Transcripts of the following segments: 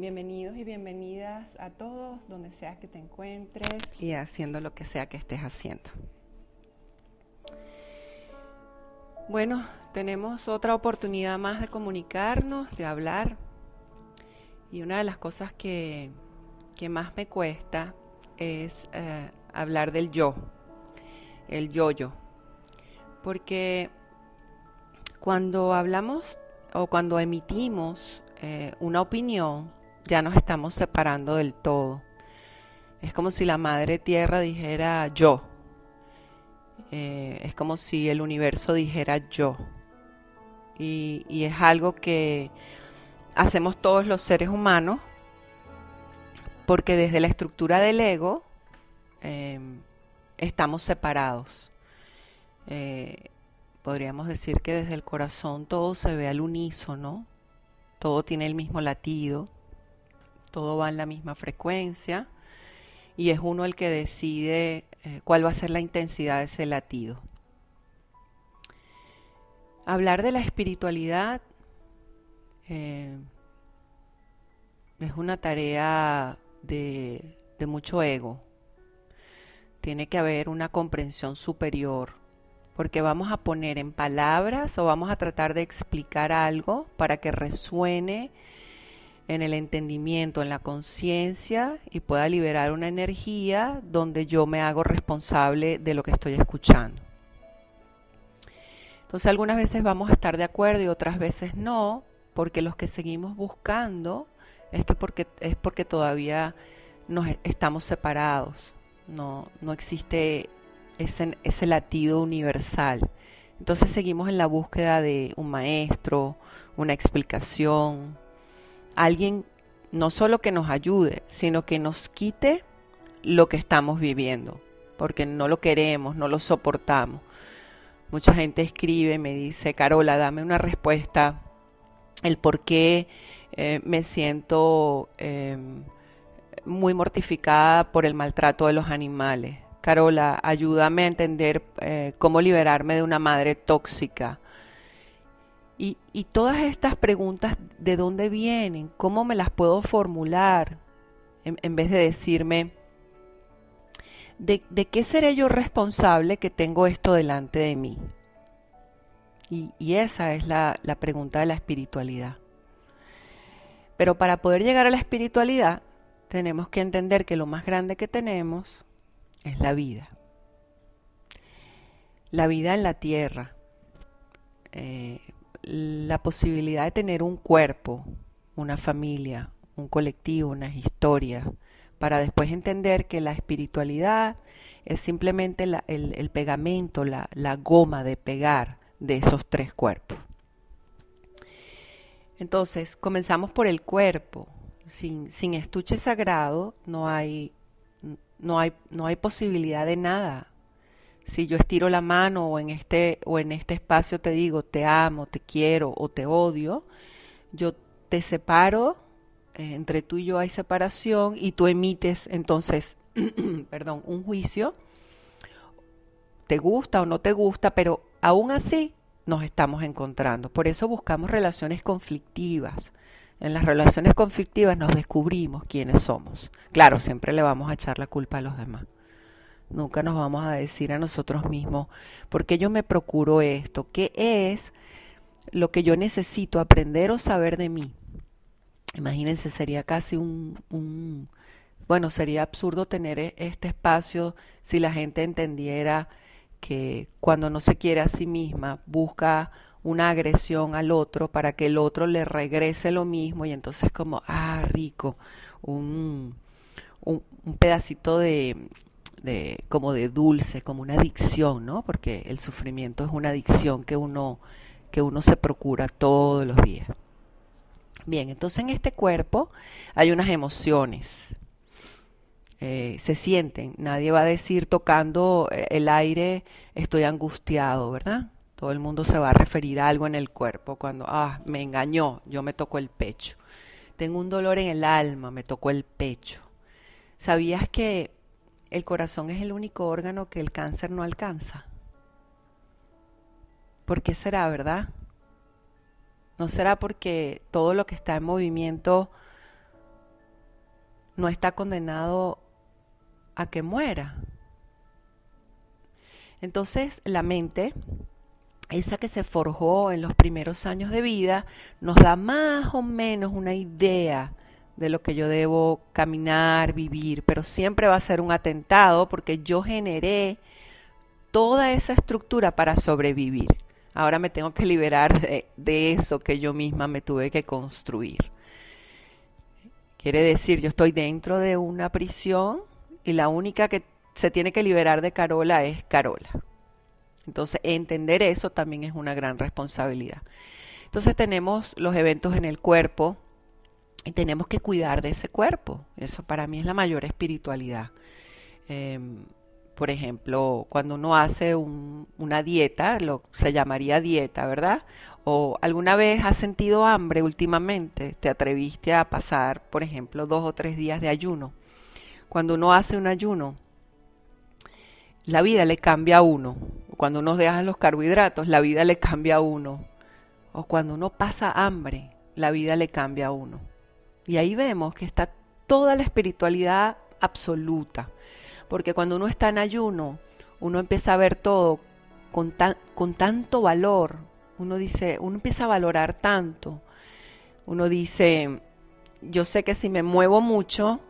Bienvenidos y bienvenidas a todos, donde sea que te encuentres y haciendo lo que sea que estés haciendo. Bueno, tenemos otra oportunidad más de comunicarnos, de hablar. Y una de las cosas que, que más me cuesta es eh, hablar del yo, el yo-yo. Porque cuando hablamos o cuando emitimos eh, una opinión, ya nos estamos separando del todo. Es como si la madre tierra dijera yo. Eh, es como si el universo dijera yo. Y, es algo que hacemos todos los seres humanos porque desde la estructura del ego em, estamos separados. Eh, podríamos decir que desde el corazón todo se ve al unísono, todo tiene el mismo latido todo va en la misma frecuencia y es uno el que decide eh, cuál va a ser la intensidad de ese latido. Hablar de la espiritualidad eh, es una tarea de, de mucho ego. Tiene que haber una comprensión superior porque vamos a poner en palabras o vamos a tratar de explicar algo para que resuene en el entendimiento, en la conciencia y pueda liberar una energía donde yo me hago responsable de lo que estoy escuchando. Entonces algunas veces vamos a estar de acuerdo y otras veces no, porque los que seguimos buscando es que porque es porque todavía nos estamos separados. No, no existe ese, ese latido universal. Entonces seguimos en la búsqueda de un maestro, una explicación, alguien no solo que nos ayude, sino que nos quite lo que estamos viviendo, porque no lo queremos, no lo soportamos. Mucha gente escribe, me dice, Carola, dame una respuesta, el por qué eh, me siento em, muy mortificada por el maltrato de los animales. Carola, ayúdame a entender eh, cómo liberarme de una madre tóxica y, todas estas preguntas, ¿de dónde vienen? ¿Cómo me las puedo formular? En, vez de decirme, ¿de, qué seré yo responsable que tengo esto delante de mí? Y, esa es la, pregunta de la espiritualidad. Pero para poder llegar a la espiritualidad, tenemos que entender que lo más grande que tenemos es la vida. La vida en la tierra. Eh, la posibilidad de tener un cuerpo, una familia, un colectivo, una historia, para después entender que la espiritualidad es simplemente el, pegamento, la, goma de pegar de esos tres cuerpos. Entonces, comenzamos por el cuerpo. Sin, sin estuche sagrado no hay, no, hay, no hay posibilidad de nada si yo estiro la mano o en este o en este espacio te digo te amo, te quiero o te odio, yo te separo, eh, entre tú y yo hay separación y tú emites entonces, perdón, un juicio, te gusta o no te gusta, pero aún así nos estamos encontrando. Por eso buscamos relaciones conflictivas. En las relaciones conflictivas nos descubrimos quiénes somos. Claro, siempre le vamos a echar la culpa a los demás. Nunca nos vamos a decir a nosotros mismos, ¿por qué yo me procuro esto? ¿Qué es lo que yo necesito aprender o saber de mí? Imagínense, sería casi un, bueno, sería absurdo tener e, este espacio si la gente entendiera que cuando no se quiere a sí misma busca una agresión al otro para que el otro le regrese lo mismo y entonces como, ah, rico, un, un, pedacito de, de, como de dulce, como una adicción, ¿no? Porque el sufrimiento es una adicción que uno, que uno se procura todos los días. Bien, entonces en este cuerpo hay unas emociones, eh, se sienten. Nadie va a decir tocando eh, el aire estoy angustiado, ¿verdad? Todo el mundo se va a referir a algo en el cuerpo cuando, ah, me engañó, yo me tocó el pecho. Tengo un dolor en el alma, me tocó el pecho. ¿Sabías que el corazón es el único órgano que el cáncer no alcanza? ¿Por qué será, verdad? ¿No será porque todo lo que está en movimiento no está condenado a que muera. Entonces la mente, esa que se forjó en los primeros años de vida, nos da más o menos una idea de lo que yo debo caminar, vivir, pero siempre va a ser un atentado porque yo generé toda esa estructura para sobrevivir. Ahora me tengo que liberar de, eso que yo misma me tuve que construir. Quiere decir, yo estoy dentro de una prisión y la única que se tiene que liberar de Carola es Carola. Entonces, entender eso también es una gran responsabilidad. Entonces tenemos los eventos en el cuerpo y tenemos que cuidar de ese cuerpo. Eso para mí es la mayor espiritualidad. Em, por ejemplo, cuando uno hace una dieta, lo, se llamaría dieta, ¿verdad? O alguna vez has sentido hambre últimamente, te atreviste a pasar, por ejemplo, dos o tres días de ayuno cuando uno hace un ayuno, la vida le cambia a uno. Cuando uno deja los carbohidratos, la vida le cambia a uno. O cuando uno pasa hambre, la vida le cambia a uno. Y ahí vemos que está toda la espiritualidad absoluta. Porque cuando uno está en ayuno, uno empieza a ver todo con, con tanto valor. Uno dice, uno empieza a valorar tanto. Uno dice, yo sé que si me muevo mucho,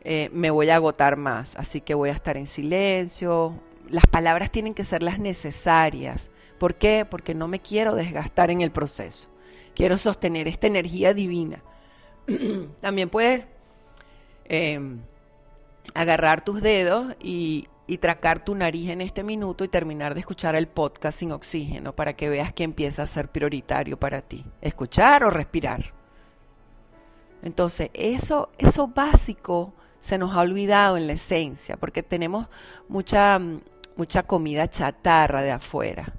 eh, me voy a agotar más, así que voy a estar en silencio. Las palabras tienen que ser las necesarias. ¿Por qué? Porque no me quiero desgastar en el proceso. Quiero sostener esta energía divina. También puedes em, agarrar tus dedos y, y tracar tu nariz en este minuto y terminar de escuchar el podcast sin oxígeno para que veas que empieza a ser prioritario para ti. Escuchar o respirar. Entonces, eso, eso básico se nos ha olvidado en la esencia, porque tenemos mucha, mucha comida chatarra de afuera.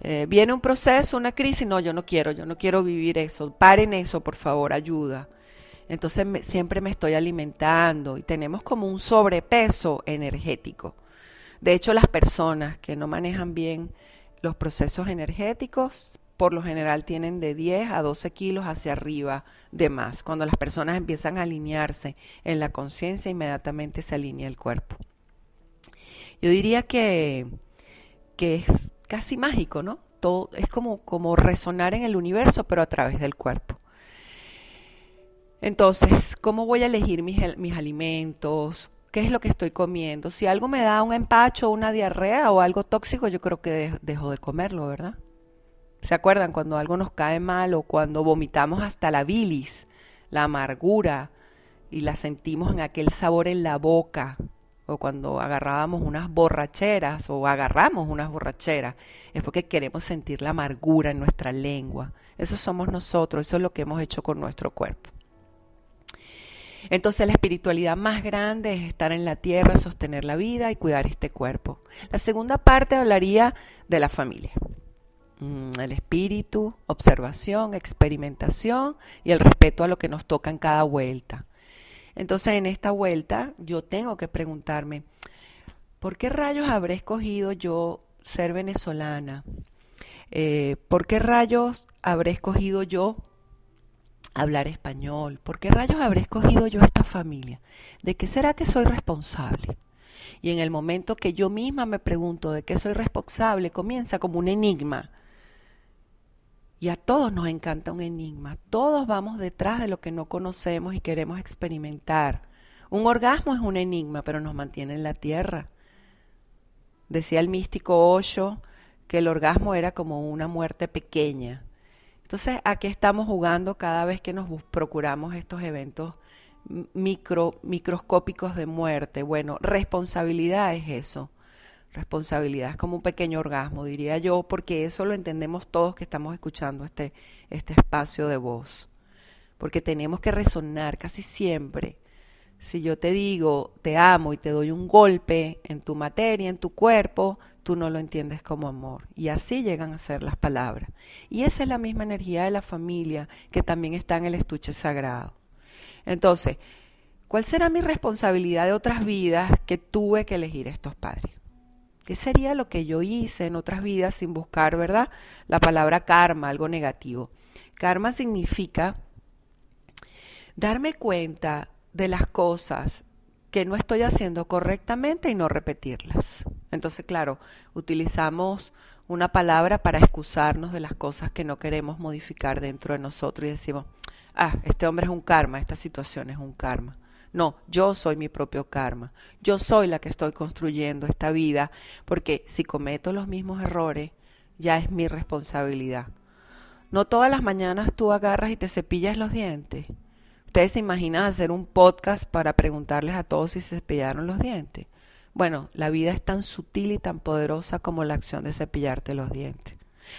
Eh, viene un proceso, una crisis, no, yo no quiero, yo no quiero vivir eso, paren eso, por favor, ayuda. Entonces siempre me estoy alimentando y tenemos como un sobrepeso energético. De hecho, las personas que no manejan bien los procesos energéticos por lo general tienen de 10 a 12 kilos hacia arriba de más. Cuando las personas empiezan a alinearse en la conciencia, inmediatamente se alinea el cuerpo. Yo diría que, que es casi mágico, ¿no? Todo, es como, como resonar en el universo, pero a través del cuerpo. Entonces, ¿cómo voy a elegir mis, mis alimentos? ¿Qué es lo que estoy comiendo? Si algo me da un empacho, una diarrea o algo tóxico, yo creo que dejo de comerlo, ¿verdad? ¿Se acuerdan cuando algo nos cae mal o cuando vomitamos hasta la bilis, la amargura y la sentimos en aquel sabor en la boca? O cuando agarrábamos unas borracheras o agarramos unas borracheras, es porque queremos sentir la amargura en nuestra lengua. Eso somos nosotros, eso es lo que hemos hecho con nuestro cuerpo. Entonces la espiritualidad más grande es estar en la tierra, sostener la vida y cuidar este cuerpo. La segunda parte hablaría de la familia. Mm, el espíritu, observación, experimentación y el respeto a lo que nos toca en cada vuelta. Entonces en esta vuelta yo tengo que preguntarme, ¿por qué rayos habré escogido yo ser venezolana? Eh, ¿Por qué rayos habré escogido yo hablar español? ¿Por qué rayos habré escogido yo esta familia? ¿De qué será que soy responsable? Y en el momento que yo misma me pregunto de qué soy responsable, comienza como un enigma y a todos nos encanta un enigma. Todos vamos detrás de lo que no conocemos y queremos experimentar. Un orgasmo es un enigma, pero nos mantiene en la tierra. Decía el místico Osho que el orgasmo era como una muerte pequeña. Entonces, ¿a qué estamos jugando cada vez que nos procuramos estos eventos micro, microscópicos de muerte? Bueno, responsabilidad es eso. Responsabilidad es como un pequeño orgasmo, diría yo, porque eso lo entendemos todos que estamos escuchando este, este espacio de voz. Porque tenemos que resonar casi siempre. Si yo te digo te amo y te doy un golpe en tu materia, en tu cuerpo, tú no lo entiendes como amor. Y así llegan a ser las palabras. Y esa es la misma energía de la familia que también está en el estuche sagrado. Entonces, ¿cuál será mi responsabilidad de otras vidas que tuve que elegir estos padres? ¿Qué sería lo que yo hice en otras vidas sin buscar, verdad? La palabra karma, algo negativo. Karma significa darme cuenta de las cosas que no estoy haciendo correctamente y no repetirlas. Entonces, claro, utilizamos una palabra para excusarnos de las cosas que no queremos modificar dentro de nosotros y decimos, ah, este hombre es un karma, esta situación es un karma. No, yo soy mi propio karma. Yo soy la que estoy construyendo esta vida, porque si cometo los mismos errores, ya es mi responsabilidad. No todas las mañanas tú agarras y te cepillas los dientes. Ustedes se imaginan hacer un podcast para preguntarles a todos si se cepillaron los dientes. Bueno, la vida es tan sutil y tan poderosa como la acción de cepillarte los dientes.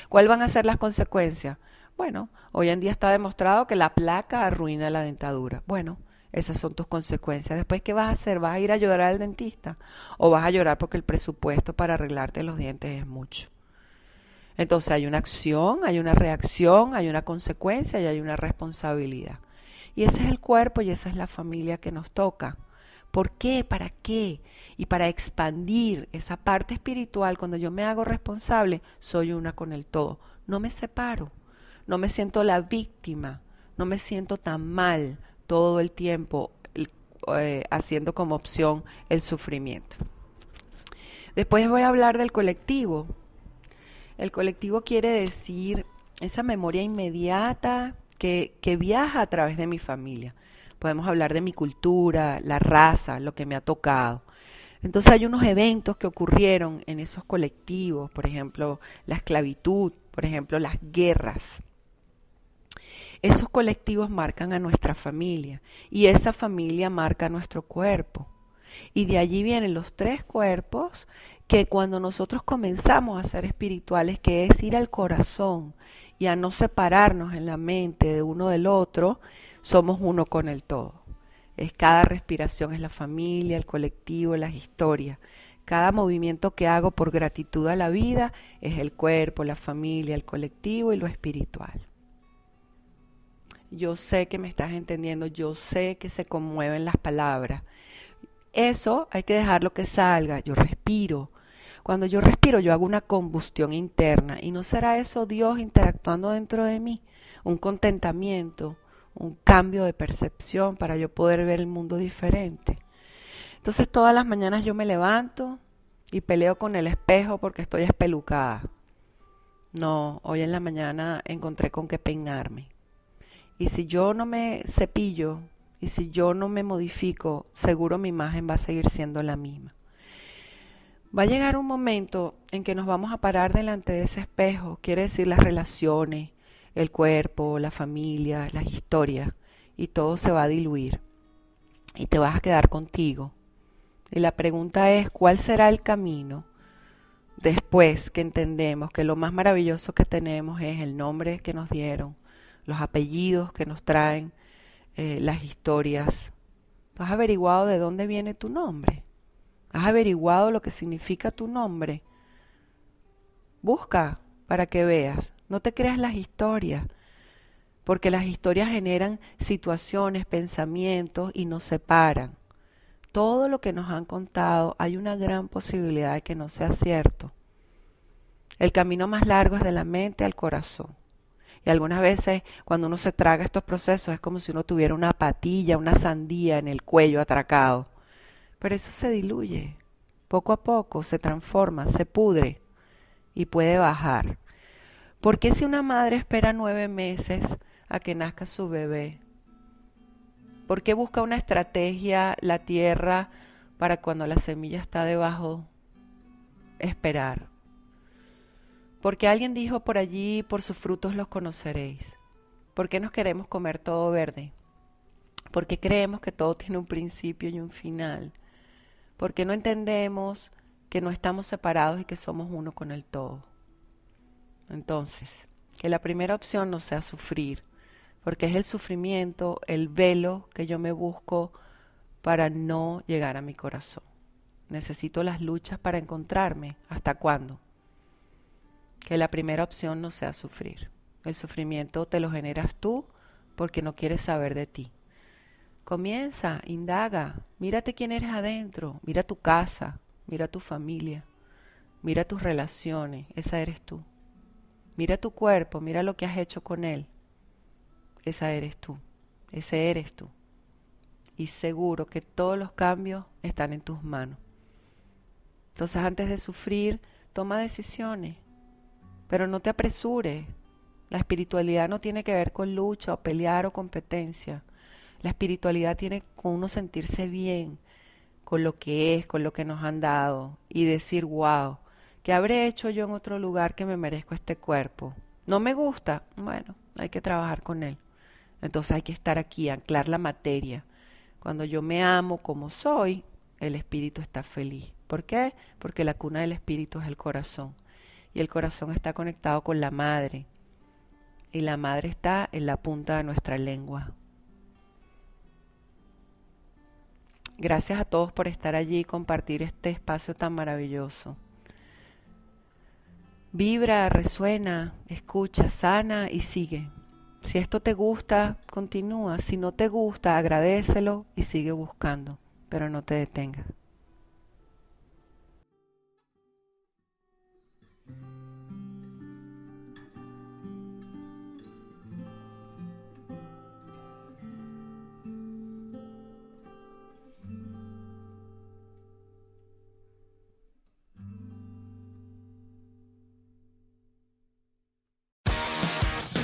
¿Cuáles van a ser las consecuencias? Bueno, hoy en día está demostrado que la placa arruina la dentadura. Bueno, esas son tus consecuencias. Después, ¿qué vas a hacer? ¿Vas a ir a llorar al dentista? ¿O vas a llorar porque el presupuesto para arreglarte los dientes es mucho? Entonces hay una acción, hay una reacción, hay una consecuencia y hay una responsabilidad. Y ese es el cuerpo y esa es la familia que nos toca. ¿Por qué? ¿Para qué? Y para expandir esa parte espiritual, cuando yo me hago responsable, soy una con el todo. No me separo, no me siento la víctima, no me siento tan mal todo el tiempo eh, haciendo como opción el sufrimiento. Después voy a hablar del colectivo. El colectivo quiere decir esa memoria inmediata que, que viaja a través de mi familia podemos hablar de mi cultura, la raza, lo que me ha tocado. Entonces hay unos eventos que ocurrieron en esos colectivos, por ejemplo, la esclavitud, por ejemplo, las guerras. Esos colectivos marcan a nuestra familia y esa familia marca nuestro cuerpo. Y de allí vienen los tres cuerpos que cuando nosotros comenzamos a ser espirituales, que es ir al corazón y a no separarnos en la mente de uno del otro, somos uno con el todo. Es cada respiración es la familia, el colectivo, las historias. Cada movimiento que hago por gratitud a la vida es el cuerpo, la familia, el colectivo y lo espiritual. Yo sé que me estás entendiendo, yo sé que se conmueven las palabras. Eso hay que dejarlo que salga. Yo respiro. Cuando yo respiro, yo hago una combustión interna. ¿Y no será eso Dios interactuando dentro de mí? Un contentamiento, un cambio de percepción para yo poder ver el mundo diferente. Entonces todas las mañanas yo me levanto y peleo con el espejo porque estoy espelucada. No, hoy en la mañana encontré con qué peinarme. Y si yo no me cepillo y si yo no me modifico, seguro mi imagen va a seguir siendo la misma. Va a llegar un momento en que nos vamos a parar delante de ese espejo, quiere decir las relaciones, el cuerpo, la familia, las historias, y todo se va a diluir. Y te vas a quedar contigo. Y la pregunta es, ¿cuál será el camino después que entendemos que lo más maravilloso que tenemos es el nombre que nos dieron, los apellidos que nos traen, eh, las historias? has averiguado de dónde viene tu nombre? ¿Has averiguado lo que significa tu nombre? Busca para que veas. No te creas las historias, porque las historias generan situaciones, pensamientos y nos separan. Todo lo que nos han contado hay una gran posibilidad de que no sea cierto. El camino más largo es de la mente al corazón. Y algunas veces cuando uno se traga estos procesos es como si uno tuviera una patilla, una sandía en el cuello atracado. Pero eso se diluye. Poco a poco se transforma, se pudre y puede bajar. ¿Por qué si una madre espera nueve meses a que nazca su bebé? ¿Por qué busca una estrategia la tierra para cuando la semilla está debajo esperar? Porque alguien dijo por allí, por sus frutos los conoceréis. ¿Por qué nos queremos comer todo verde? Porque creemos que todo tiene un principio y un final. Porque no entendemos que no estamos separados y que somos uno con el todo. Entonces, que la primera opción no sea sufrir, porque es el sufrimiento, el velo que yo me busco para no llegar a mi corazón. Necesito las luchas para encontrarme. ¿Hasta cuándo? Que la primera opción no sea sufrir. El sufrimiento te lo generas tú porque no quieres saber de ti. Comienza, indaga, mírate quién eres adentro, mira tu casa, mira tu familia, mira tus relaciones, esa eres tú. Mira tu cuerpo, mira lo que has hecho con él. Esa eres tú, ese eres tú. Y seguro que todos los cambios están en tus manos. Entonces antes de sufrir, toma decisiones, pero no te apresures. La espiritualidad no tiene que ver con lucha o pelear o competencia. La espiritualidad tiene con uno sentirse bien con lo que es, con lo que nos han dado y decir, wow, ¿qué habré hecho yo en otro lugar que me merezco este cuerpo? ¿No me gusta? Bueno, hay que trabajar con él. Entonces hay que estar aquí, anclar la materia. Cuando yo me amo como soy, el espíritu está feliz. ¿Por qué? Porque la cuna del espíritu es el corazón. Y el corazón está conectado con la madre. Y la madre está en la punta de nuestra lengua. Gracias a todos por estar allí y compartir este espacio tan maravilloso. Vibra, resuena, escucha, sana y sigue. Si esto te gusta, continúa. Si no te gusta, agradecelo y sigue buscando, pero no te detengas.